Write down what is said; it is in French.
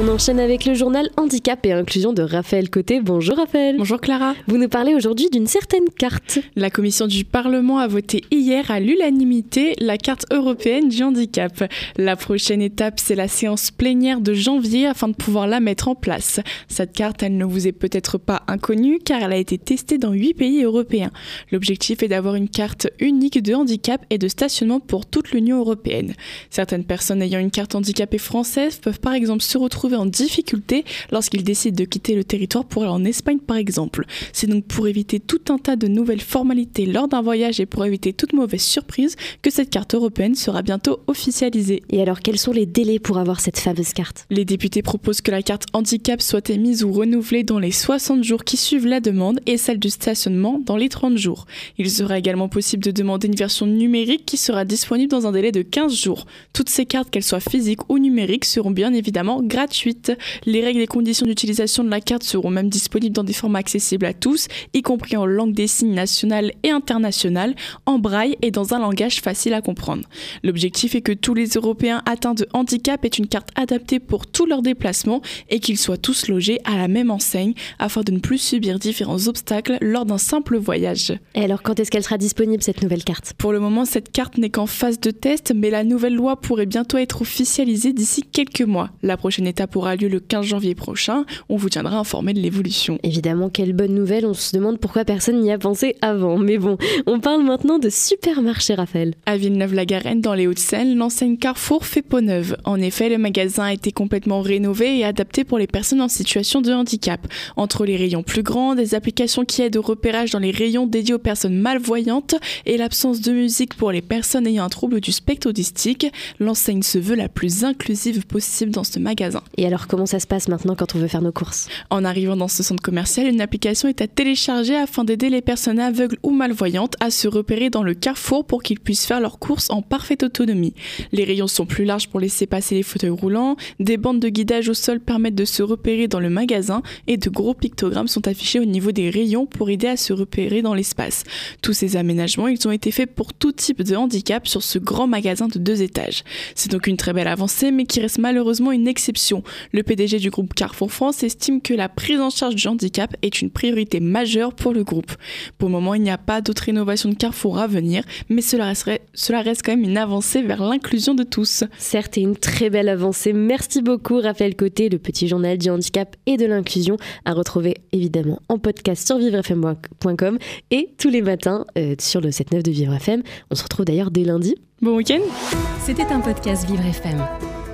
On enchaîne avec le journal Handicap et Inclusion de Raphaël Côté. Bonjour Raphaël. Bonjour Clara. Vous nous parlez aujourd'hui d'une certaine carte. La commission du Parlement a voté hier à l'unanimité la carte européenne du handicap. La prochaine étape, c'est la séance plénière de janvier afin de pouvoir la mettre en place. Cette carte, elle ne vous est peut-être pas inconnue car elle a été testée dans huit pays européens. L'objectif est d'avoir une carte unique de handicap et de stationnement pour toute l'Union européenne. Certaines personnes ayant une carte handicapée française peuvent par exemple se retrouver en difficulté lorsqu'ils décident de quitter le territoire pour aller en Espagne par exemple. C'est donc pour éviter tout un tas de nouvelles formalités lors d'un voyage et pour éviter toute mauvaise surprise que cette carte européenne sera bientôt officialisée. Et alors quels sont les délais pour avoir cette fameuse carte? Les députés proposent que la carte handicap soit émise ou renouvelée dans les 60 jours qui suivent la demande et celle du stationnement dans les 30 jours. Il sera également possible de demander une version numérique qui sera disponible dans un délai de 15 jours. Toutes ces cartes, qu'elles soient physiques ou numériques, seront bien évidemment gratuites les règles et conditions d'utilisation de la carte seront même disponibles dans des formats accessibles à tous, y compris en langue des signes nationale et internationale, en braille et dans un langage facile à comprendre. L'objectif est que tous les Européens atteints de handicap aient une carte adaptée pour tous leurs déplacements et qu'ils soient tous logés à la même enseigne afin de ne plus subir différents obstacles lors d'un simple voyage. Et alors quand est-ce qu'elle sera disponible cette nouvelle carte? Pour le moment, cette carte n'est qu'en phase de test, mais la nouvelle loi pourrait bientôt être officialisée d'ici quelques mois. La prochaine étape aura lieu le 15 janvier prochain. On vous tiendra informé de l'évolution. Évidemment, quelle bonne nouvelle. On se demande pourquoi personne n'y a pensé avant. Mais bon, on parle maintenant de supermarché Raphaël. À Villeneuve-la-Garenne, dans les Hauts-de-Seine, l'enseigne Carrefour fait peau neuve. En effet, le magasin a été complètement rénové et adapté pour les personnes en situation de handicap. Entre les rayons plus grands, des applications qui aident au repérage dans les rayons dédiés aux personnes malvoyantes et l'absence de musique pour les personnes ayant un trouble du spectre autistique, l'enseigne se veut la plus inclusive possible dans ce magasin. Et alors, comment ça se passe maintenant quand on veut faire nos courses? En arrivant dans ce centre commercial, une application est à télécharger afin d'aider les personnes aveugles ou malvoyantes à se repérer dans le carrefour pour qu'ils puissent faire leurs courses en parfaite autonomie. Les rayons sont plus larges pour laisser passer les fauteuils roulants, des bandes de guidage au sol permettent de se repérer dans le magasin et de gros pictogrammes sont affichés au niveau des rayons pour aider à se repérer dans l'espace. Tous ces aménagements, ils ont été faits pour tout type de handicap sur ce grand magasin de deux étages. C'est donc une très belle avancée, mais qui reste malheureusement une exception. Le PDG du groupe Carrefour France estime que la prise en charge du handicap est une priorité majeure pour le groupe. Pour le moment, il n'y a pas d'autre innovation de Carrefour à venir, mais cela, resterait, cela reste quand même une avancée vers l'inclusion de tous. Certes, et une très belle avancée. Merci beaucoup, Raphaël Côté, le petit journal du handicap et de l'inclusion, à retrouver évidemment en podcast sur vivrefm.com et tous les matins euh, sur le 7-9 de Vivre FM. On se retrouve d'ailleurs dès lundi. Bon week-end C'était un podcast Vivre FM.